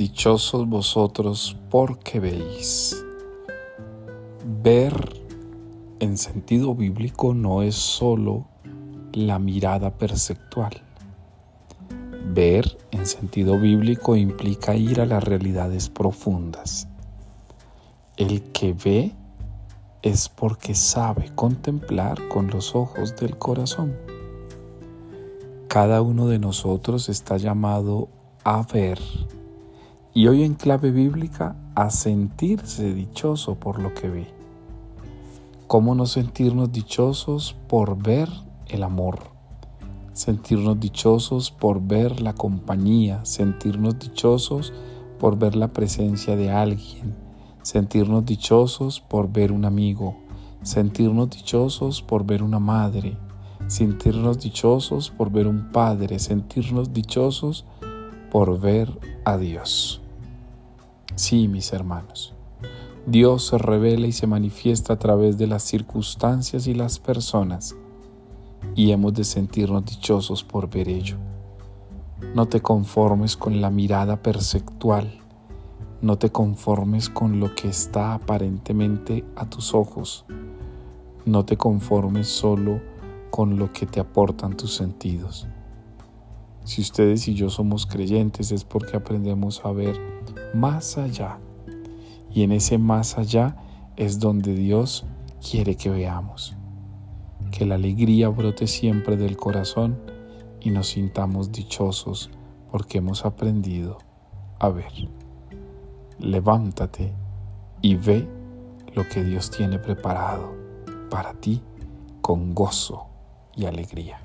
Dichosos vosotros porque veis. Ver en sentido bíblico no es solo la mirada perceptual. Ver en sentido bíblico implica ir a las realidades profundas. El que ve es porque sabe contemplar con los ojos del corazón. Cada uno de nosotros está llamado a ver y hoy en clave bíblica a sentirse dichoso por lo que ve. ¿Cómo no sentirnos dichosos por ver el amor? Sentirnos dichosos por ver la compañía, sentirnos dichosos por ver la presencia de alguien, sentirnos dichosos por ver un amigo, sentirnos dichosos por ver una madre, sentirnos dichosos por ver un padre, sentirnos dichosos por ver a Dios. Sí, mis hermanos, Dios se revela y se manifiesta a través de las circunstancias y las personas, y hemos de sentirnos dichosos por ver ello. No te conformes con la mirada perceptual, no te conformes con lo que está aparentemente a tus ojos, no te conformes solo con lo que te aportan tus sentidos. Si ustedes y yo somos creyentes es porque aprendemos a ver más allá. Y en ese más allá es donde Dios quiere que veamos. Que la alegría brote siempre del corazón y nos sintamos dichosos porque hemos aprendido a ver. Levántate y ve lo que Dios tiene preparado para ti con gozo y alegría.